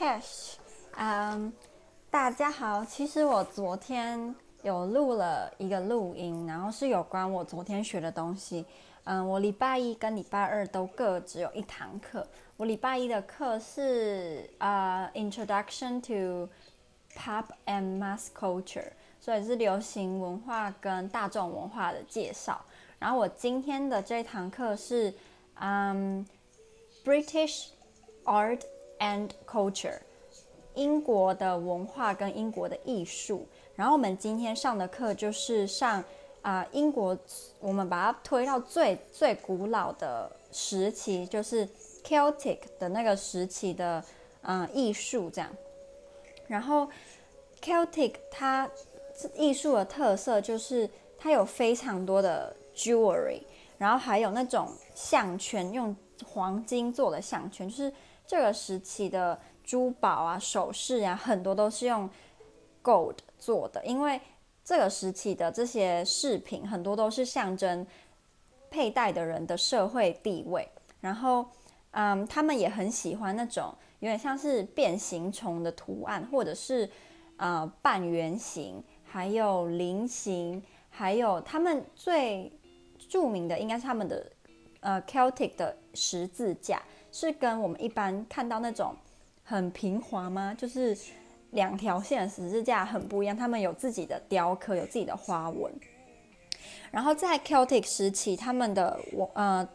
Cash，嗯，大家好。其实我昨天有录了一个录音，然后是有关我昨天学的东西。嗯，我礼拜一跟礼拜二都各只有一堂课。我礼拜一的课是呃、Introduction to Pop and Mass Culture，所以是流行文化跟大众文化的介绍。然后我今天的这堂课是嗯、British Art。And culture，英国的文化跟英国的艺术。然后我们今天上的课就是上啊、英国，我们把它推到最最古老的时期，就是 Celtic 的那个时期的嗯、艺术这样。然后 Celtic 它艺术的特色就是它有非常多的 jewelry，然后还有那种项圈，用黄金做的项圈，就是。这个时期的珠宝啊、首饰啊，很多都是用 gold 做的，因为这个时期的这些饰品很多都是象征佩戴的人的社会地位。然后，嗯，他们也很喜欢那种有点像是变形虫的图案，或者是呃半圆形，还有菱形，还有他们最著名的应该是他们的呃 Celtic 的十字架。是跟我们一般看到那种很平滑吗？就是两条线十字架很不一样，他们有自己的雕刻，有自己的花纹。然后在 Celtic 时期，他们的我呃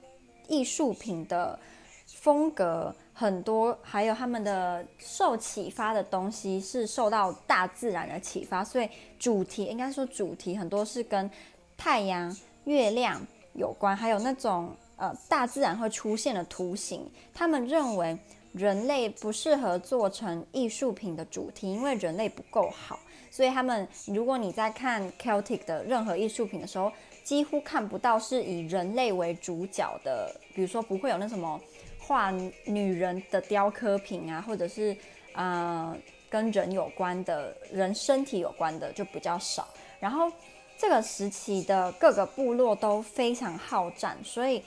艺术品的风格很多，还有他们的受启发的东西是受到大自然的启发，所以主题应该说主题很多是跟太阳、月亮有关，还有那种。呃，大自然会出现的图形，他们认为人类不适合做成艺术品的主题，因为人类不够好。所以他们，如果你在看 Celtic 的任何艺术品的时候，几乎看不到是以人类为主角的，比如说不会有那什么画女人的雕刻品啊，或者是呃跟人有关的人身体有关的就比较少。然后这个时期的各个部落都非常好战，所以。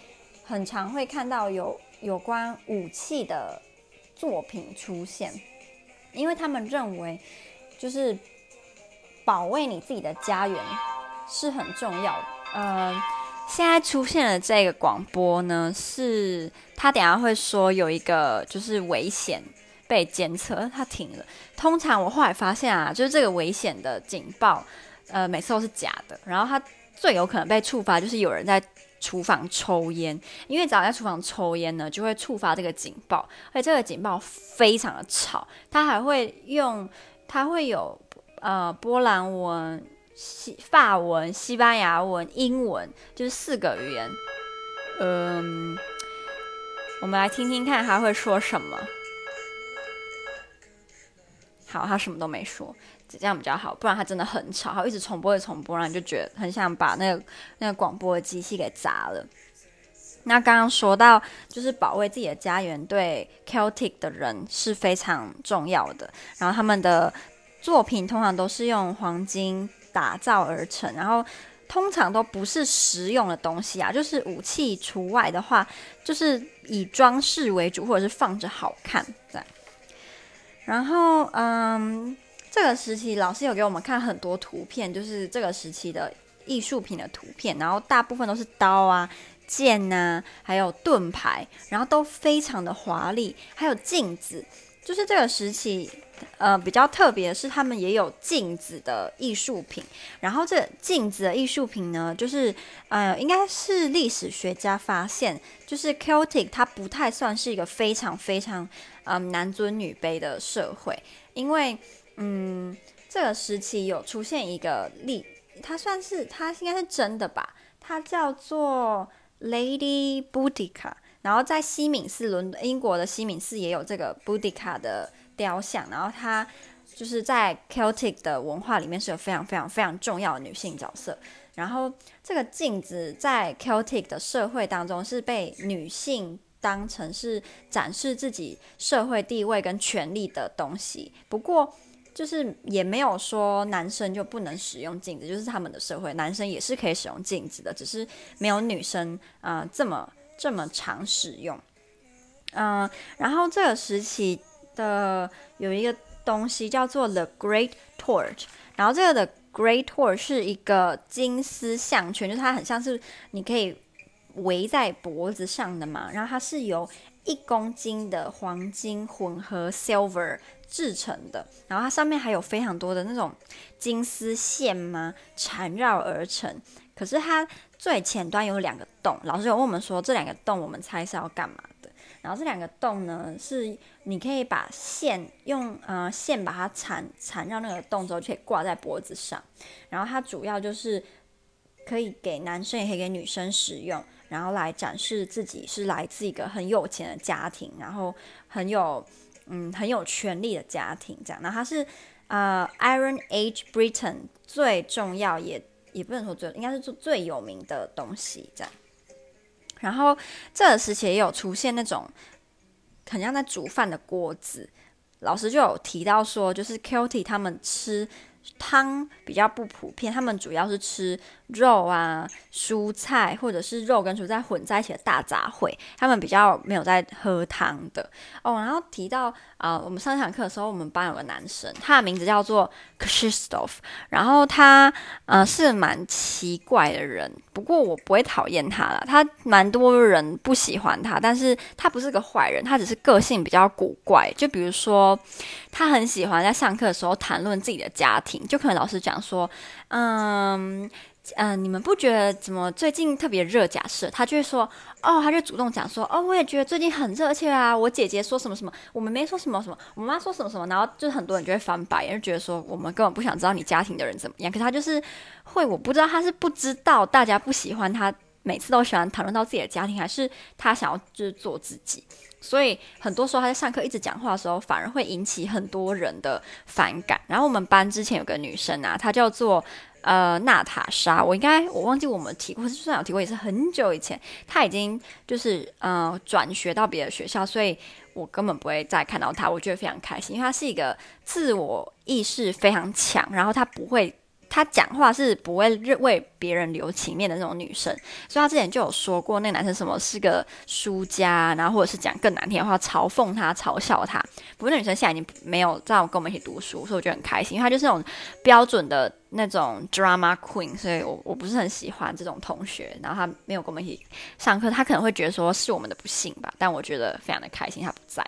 很常会看到有有关武器的作品出现，因为他们认为，就是保卫你自己的家园是很重要的。呃，现在出现的这个广播呢，是他等下会说有一个就是危险被监测，他停了。通常我后来发现啊，就是这个危险的警报，呃，每次都是假的。然后他最有可能被触发，就是有人在。厨房抽烟，因为只要在厨房抽烟呢，就会触发这个警报，而且这个警报非常的吵，它还会用，它会有呃波兰文、西法文、西班牙文、英文，就是四个语言。嗯，我们来听听看他会说什么。好，他什么都没说。这样比较好，不然它真的很吵，它一直重播，一直重播，然后你就觉得很想把那个那个广播的机器给砸了。那刚刚说到，就是保卫自己的家园，对 Celtic 的人是非常重要的。然后他们的作品通常都是用黄金打造而成，然后通常都不是实用的东西啊，就是武器除外的话，就是以装饰为主，或者是放着好看这样。然后，嗯。这个时期，老师有给我们看很多图片，就是这个时期的艺术品的图片，然后大部分都是刀啊、剑呐，还有盾牌，然后都非常的华丽，还有镜子。就是这个时期，呃，比较特别的是，他们也有镜子的艺术品。然后这镜子的艺术品呢，就是呃，应该是历史学家发现，就是 Celtic 它不太算是一个非常非常嗯、男尊女卑的社会，因为。嗯，这个时期有出现一个例，它算是它应该是真的吧？它叫做 Lady Boudica，然后在西敏寺，伦英国的西敏寺也有这个 Boudica 的雕像，然后它就是在 Celtic 的文化里面是有非常非常非常重要的女性角色。然后这个镜子在 Celtic 的社会当中是被女性当成是展示自己社会地位跟权力的东西，不过。就是也没有说男生就不能使用镜子，就是他们的社会，男生也是可以使用镜子的，只是没有女生啊、这么这么常使用。嗯、然后这个时期的有一个东西叫做 The Great Torch，然后这个的 Great Torch 是一个金丝项圈，就是它很像是你可以围在脖子上的嘛，然后它是由一公斤的黄金混合 silver 制成的，然后它上面还有非常多的那种金丝线嘛，缠绕而成。可是它最前端有两个洞，老师有问我们说，这两个洞我们猜是要干嘛的？然后这两个洞呢，是你可以把线用呃线把它缠缠绕那个洞之后，就可以挂在脖子上。然后它主要就是可以给男生也可以给女生使用。然后来展示自己是来自一个很有钱的家庭，然后很有嗯很有权力的家庭这样。那他是呃 Iron Age Britain 最重要也也不能说最应该是最最有名的东西这样。然后这个时期也有出现那种很像在煮饭的锅子，老师就有提到说，就是 Kelty 他们吃汤比较不普遍，他们主要是吃。肉啊，蔬菜或者是肉跟蔬菜混在一起的大杂烩，他们比较没有在喝汤的哦。然后提到啊、呃，我们上一堂课的时候，我们班有个男生，他的名字叫做 Kristof，然后他呃是蛮奇怪的人，不过我不会讨厌他啦，他蛮多人不喜欢他，但是他不是个坏人，他只是个性比较古怪。就比如说，他很喜欢在上课的时候谈论自己的家，就可能老师讲说，嗯。嗯、你们不觉得怎么最近特别热？假设他就会说，哦，他就主动讲说，哦，我也觉得最近很热切啊。我姐姐说什么什么，我们没说什么什么，我妈说什么什么，然后就很多人就会翻白眼，就觉得说我们根本不想知道你家庭的人怎么样。可是他就是会，我不知道他是不知道大家不喜欢他，每次都喜欢谈论到自己的家庭，还是他想要就是做自己。所以很多时候他在上课一直讲话的时候，反而会引起很多人的反感。然后我们班之前有个女生啊，她叫做。呃，娜塔莎，我应该我忘记我们提过，就算有提过，也是很久以前。她已经就是呃转学到别的学校，所以我根本不会再看到她。我觉得非常开心，因为她是一个自我意识非常强，然后她不会。她讲话是不会为别人留情面的那种女生，所以她之前就有说过，那个男生什么是个输家，然后或者是讲更难听的话，嘲讽他、嘲笑他。不过那女生现在已经没有在跟我们一起读书，所以我觉得很开心，因为她就是那种标准的那种 drama queen，所以我我不是很喜欢这种同学。然后她没有跟我们一起上课，她可能会觉得说是我们的不幸吧，但我觉得非常的开心，她不在。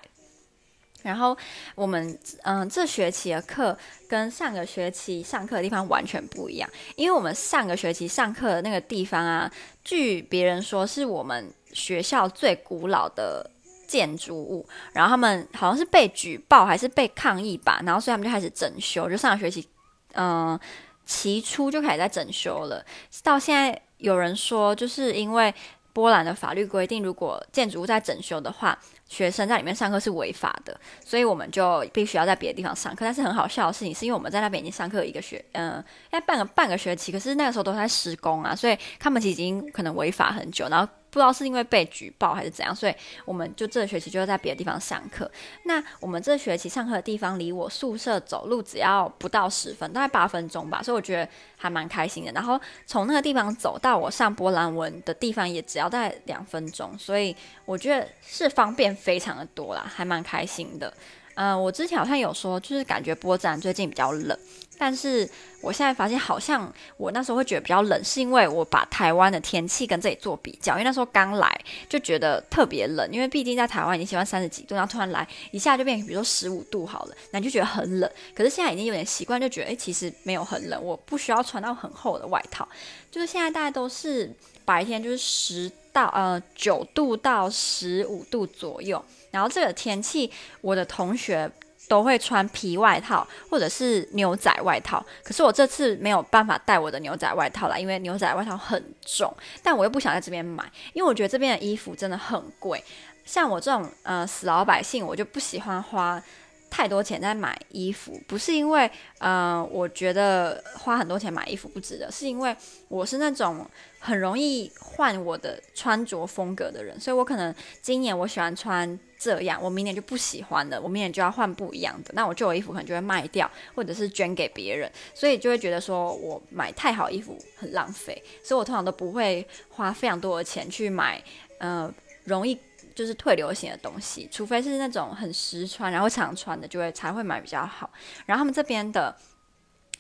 然后我们嗯，这学期的课跟上个学期上课的地方完全不一样，因为我们上个学期上课的那个地方啊，据别人说是我们学校最古老的建筑物，然后他们好像是被举报还是被抗议吧，然后所以他们就开始整修，就上个学期嗯期初就开始在整修了，到现在有人说就是因为波兰的法律规定，如果建筑物在整修的话。学生在里面上课是违法的，所以我们就必须要在别的地方上课。但是很好笑的事情是，因为我们在那边已经上课一个学，嗯、呃，要半个半个学期，可是那个时候都在施工啊，所以他们已经可能违法很久，然后。不知道是因为被举报还是怎样，所以我们就这学期就在别的地方上课。那我们这学期上课的地方离我宿舍走路只要不到十分，大概八分钟吧，所以我觉得还蛮开心的。然后从那个地方走到我上波兰文的地方也只要在两分钟，所以我觉得是方便非常的多啦，还蛮开心的。嗯、我之前好像有说，就是感觉波兰最近比较冷。但是我现在发现，好像我那时候会觉得比较冷，是因为我把台湾的天气跟这里做比较，因为那时候刚来就觉得特别冷，因为毕竟在台湾已经喜欢三十几度，然后突然来一下就变比如说十五度好了，那你就觉得很冷。可是现在已经有点习惯，就觉得诶，其实没有很冷，我不需要穿到很厚的外套。就是现在大家都是白天就是十到呃九度到十五度左右，然后这个天气我的同学。都会穿皮外套或者是牛仔外套，可是我这次没有办法带我的牛仔外套来，因为牛仔外套很重，但我又不想在这边买，因为我觉得这边的衣服真的很贵。像我这种呃死老百姓，我就不喜欢花太多钱在买衣服，不是因为呃我觉得花很多钱买衣服不值得，是因为我是那种很容易换我的穿着风格的人，所以我可能今年我喜欢穿。这样，我明年就不喜欢了，我明年就要换不一样的，那我旧的衣服可能就会卖掉，或者是捐给别人，所以就会觉得说我买太好衣服很浪费，所以我通常都不会花非常多的钱去买，呃，容易就是退流行的东西，除非是那种很实穿然后常穿的，就会才会买比较好。然后他们这边的。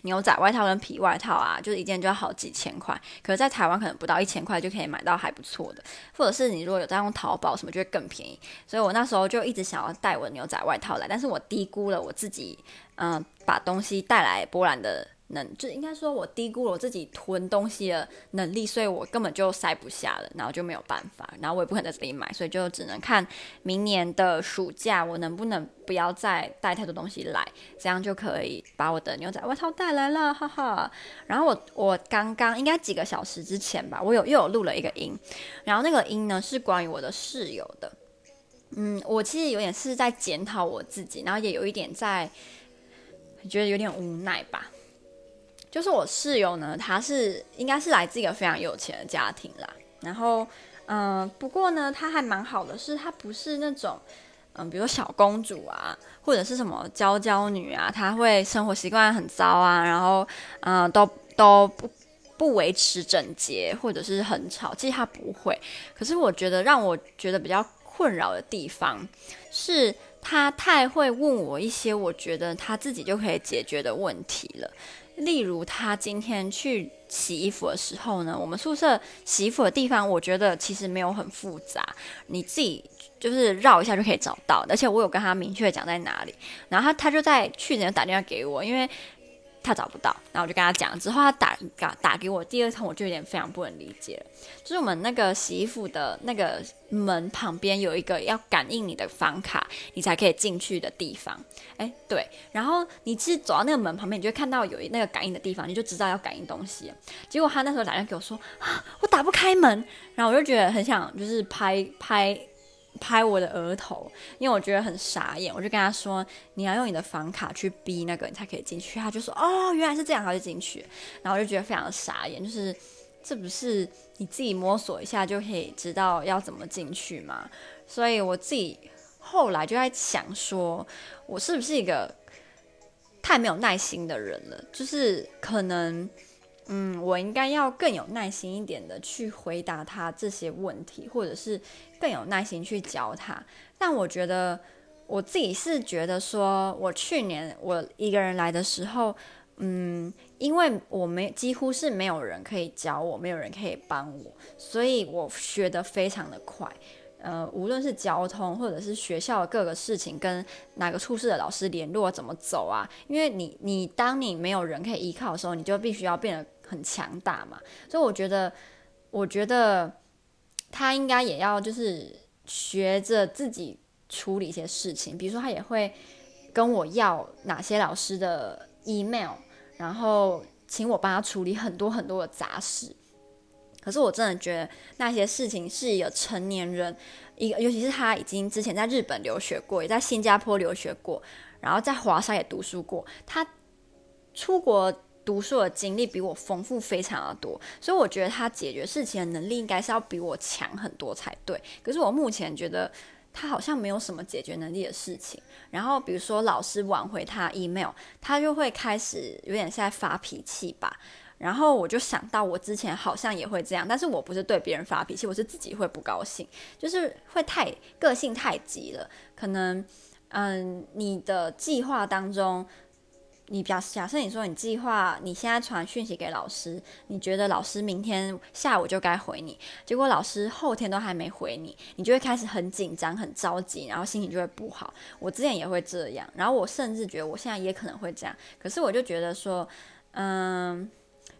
牛仔外套跟皮外套啊，就是一件就要好几千块，可是在台湾可能不到一千块就可以买到还不错的，或者是你如果有在用淘宝什么，就会更便宜。所以我那时候就一直想要带我的牛仔外套来，但是我低估了我自己，嗯、把东西带来波兰的。能就应该说，我低估了我自己囤东西的能力，所以我根本就塞不下了，然后就没有办法，然后我也不可能在这里买，所以就只能看明年的暑假，我能不能不要再带太多东西来，这样就可以把我的牛仔外套带来了，哈哈。然后我我刚刚应该几个小时之前吧，我有又有录了一个音，然后那个音呢是关于我的室友的，嗯，我其实有点是在检讨我自己，然后也有一点在觉得有点无奈吧。就是我室友呢，他是应该是来自一个非常有钱的家庭啦。然后，嗯、不过呢，他还蛮好的，是他不是那种，嗯、比如小公主啊，或者是什么娇娇女啊，他会生活习惯很糟啊，然后，嗯、都都不不维持整洁，或者是很吵。其实他不会。可是我觉得让我觉得比较困扰的地方是，他太会问我一些我觉得他自己就可以解决的问题了。例如，他今天去洗衣服的时候呢，我们宿舍洗衣服的地方，我觉得其实没有很复杂，你自己就是绕一下就可以找到。而且我有跟他明确讲在哪里，然后他他就在去年打电话给我，因为。他找不到，然后我就跟他讲，之后他打打打给我第二通，我就有点非常不能理解了。就是我们那个洗衣服的那个门旁边有一个要感应你的房卡，你才可以进去的地方。哎，对，然后你其实走到那个门旁边，你就会看到有那个感应的地方，你就知道要感应东西。结果他那时候打电话给我说啊，我打不开门，然后我就觉得很想就是拍拍。拍我的额头，因为我觉得很傻眼，我就跟他说：“你要用你的房卡去逼那个，你才可以进去。”他就说：“哦，原来是这样，他就进去。”然后我就觉得非常傻眼，就是这不是你自己摸索一下就可以知道要怎么进去吗？所以我自己后来就在想说，我是不是一个太没有耐心的人了？就是可能。嗯，我应该要更有耐心一点的去回答他这些问题，或者是更有耐心去教他。但我觉得我自己是觉得说，我去年我一个人来的时候，嗯，因为我没几乎是没有人可以教我，没有人可以帮我，所以我学得非常的快。呃，无论是交通或者是学校各个事情，跟哪个处室的老师联络怎么走啊？因为你你当你没有人可以依靠的时候，你就必须要变得。很强大嘛，所以我觉得，我觉得他应该也要就是学着自己处理一些事情，比如说他也会跟我要哪些老师的 email，然后请我帮他处理很多很多的杂事。可是我真的觉得那些事情是一个成年人，一个尤其是他已经之前在日本留学过，也在新加坡留学过，然后在华沙也读书过，他出国。读书的经历比我丰富非常的多，所以我觉得他解决事情的能力应该是要比我强很多才对。可是我目前觉得他好像没有什么解决能力的事情。然后比如说老师挽回他 email，他就会开始有点在发脾气吧。然后我就想到我之前好像也会这样，但是我不是对别人发脾气，我是自己会不高兴，就是会太个性太急了。可能嗯，你的计划当中。你假假设你说你计划你现在传讯息给老师，你觉得老师明天下午就该回你，结果老师后天都还没回你，你就会开始很紧张、很着急，然后心情就会不好。我之前也会这样，然后我甚至觉得我现在也可能会这样。可是我就觉得说，嗯，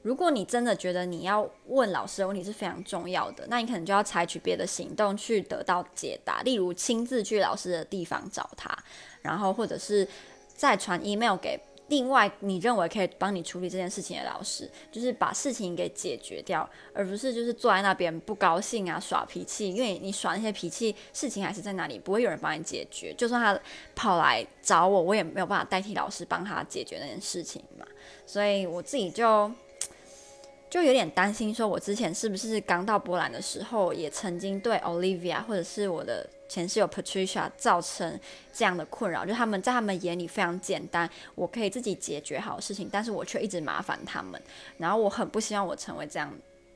如果你真的觉得你要问老师的问题是非常重要的，那你可能就要采取别的行动去得到解答，例如亲自去老师的地方找他，然后或者是再传 email 给。另外，你认为可以帮你处理这件事情的老师，就是把事情给解决掉，而不是就是坐在那边不高兴啊、耍脾气。因为你耍那些脾气，事情还是在那里，不会有人帮你解决。就算他跑来找我，我也没有办法代替老师帮他解决那件事情嘛。所以我自己就就有点担心，说我之前是不是刚到波兰的时候，也曾经对 Olivia 或者是我的。前室友 Patricia 造成这样的困扰，就他们在他们眼里非常简单，我可以自己解决好事情，但是我却一直麻烦他们，然后我很不希望我成为这样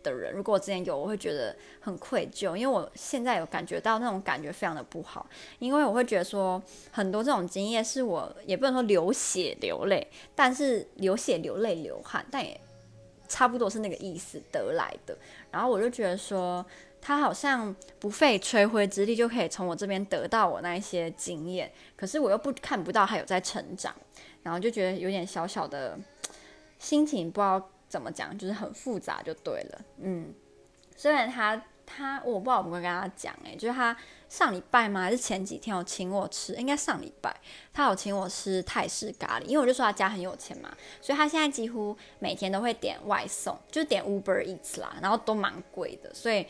的人，如果我之前有，我会觉得很愧疚，因为我现在有感觉到那种感觉非常的不好，因为我会觉得说很多这种经验是我也不能说流血流泪，但是流血流泪流汗，但也差不多是那个意思得来的。然后我就觉得说他好像不费吹灰之力就可以从我这边得到我那一些经验，可是我又不看不到他有在成长，然后就觉得有点小小的心情不知道。怎么讲，就是很复杂就对了，嗯，虽然他他我不知道我有没有跟他讲，哎，就是他上礼拜吗？还是前几天有请我吃，应该上礼拜他有请我吃泰式咖喱，因为我就说他家很有钱嘛，所以他现在几乎每天都会点外送，就点 Uber Eats 啦，然后都蛮贵的，所以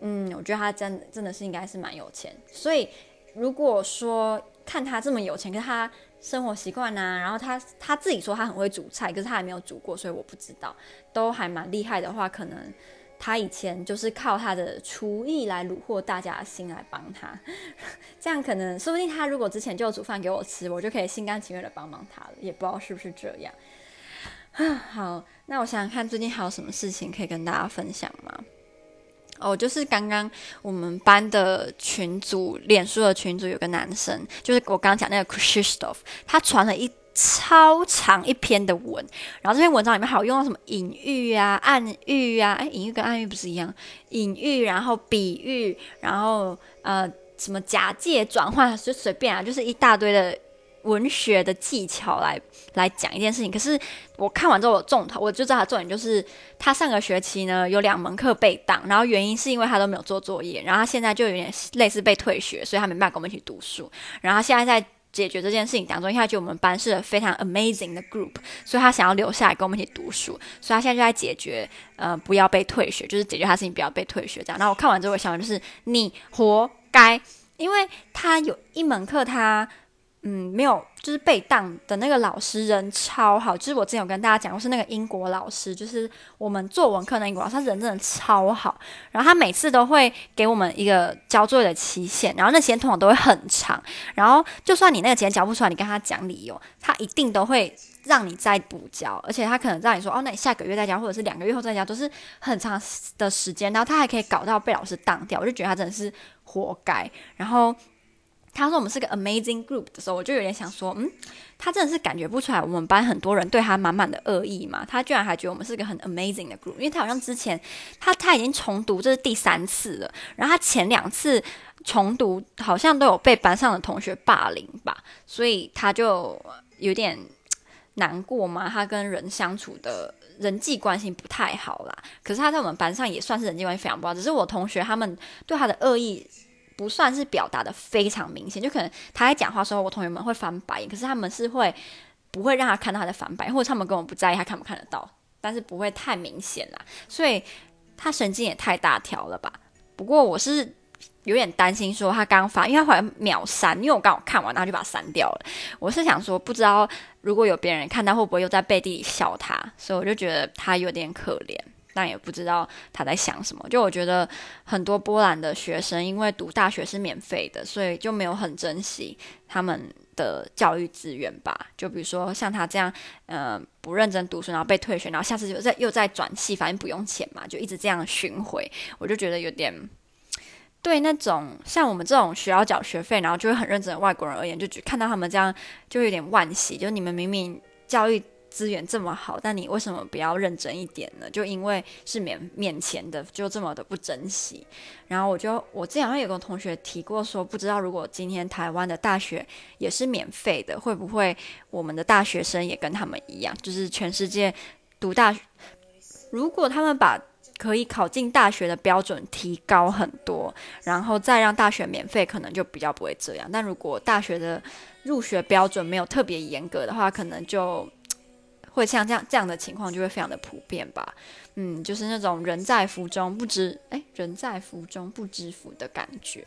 嗯，我觉得他真真的是应该是蛮有钱，所以如果说看他这么有钱，可是他。生活习惯呐，然后他他自己说他很会煮菜，可是他还没有煮过，所以我不知道。都还蛮厉害的话，可能他以前就是靠他的厨艺来虏获大家的心来帮他，这样可能说不定他如果之前就煮饭给我吃，我就可以心甘情愿的帮帮他了，也不知道是不是这样。好，那我想想看，最近还有什么事情可以跟大家分享吗？哦，就是刚刚我们班的群组，脸书的群组有个男生，就是我刚刚讲那个 Christoph，他传了一超长一篇的文，然后这篇文章里面还有用到什么隐喻啊、暗喻啊，哎，隐喻跟暗喻不是一样？隐喻，然后比喻，然后呃，什么假借转换，就随便啊，就是一大堆的。文学的技巧来来讲一件事情，可是我看完之后，我重头我就知道他重点就是他上个学期呢有两门课被挡，然后原因是因为他都没有做作业，然后他现在就有点类似被退学，所以他没办法跟我们一起读书，然后现在在解决这件事情当中，因为他觉得我们班是非常 amazing 的 group，所以他想要留下来跟我们一起读书，所以他现在就在解决呃不要被退学，就是解决他事情不要被退学这样。然后我看完之后，我想法就是你活该，因为他有一门课他。嗯，没有，就是被当的那个老师人超好，就是我之前有跟大家讲过，是那个英国老师，就是我们作文课那英国老师，他人真的超好。然后他每次都会给我们一个交作业的期限，然后那期间通常都会很长。然后就算你那个期间交不出来，你跟他讲理由，他一定都会让你再补交，而且他可能让你说，哦，那你下个月再交，或者是两个月后再交，都是很长的时间。然后他还可以搞到被老师当掉，我就觉得他真的是活该。然后。他说我们是个 amazing group 的时候，我就有点想说，嗯，他真的是感觉不出来我们班很多人对他满满的恶意嘛？他居然还觉得我们是个很 amazing 的 group，因为他好像之前他他已经重读，这是第三次了，然后他前两次重读好像都有被班上的同学霸凌吧，所以他就有点难过嘛。他跟人相处的人际关系不太好啦，可是他在我们班上也算是人际关系非常不好，只是我同学他们对他的恶意。不算是表达的非常明显，就可能他在讲话时候，我同学们会翻白眼，可是他们是会不会让他看到他在翻白，或者他们根本不在意他看不看得到，但是不会太明显啦。所以他神经也太大条了吧？不过我是有点担心，说他刚发，因为他好像秒删，因为我刚好看完，然后就把它删掉了。我是想说，不知道如果有别人看到，会不会又在背地里笑他？所以我就觉得他有点可怜。但也不知道他在想什么。就我觉得很多波兰的学生，因为读大学是免费的，所以就没有很珍惜他们的教育资源吧。就比如说像他这样，呃，不认真读书，然后被退学，然后下次就再又再转系，反正不用钱嘛，就一直这样巡回。我就觉得有点对那种像我们这种需要缴学费，然后就会很认真的外国人而言，就只看到他们这样就有点惋惜。就你们明明教育。资源这么好，但你为什么不要认真一点呢？就因为是免免钱的，就这么的不珍惜。然后我就我之前好像有个同学提过说，不知道如果今天台湾的大学也是免费的，会不会我们的大学生也跟他们一样，就是全世界读大学，如果他们把可以考进大学的标准提高很多，然后再让大学免费，可能就比较不会这样。但如果大学的入学标准没有特别严格的话，可能就。会像这样这样的情况就会非常的普遍吧，嗯，就是那种人在福中不知，哎，人在福中不知福的感觉。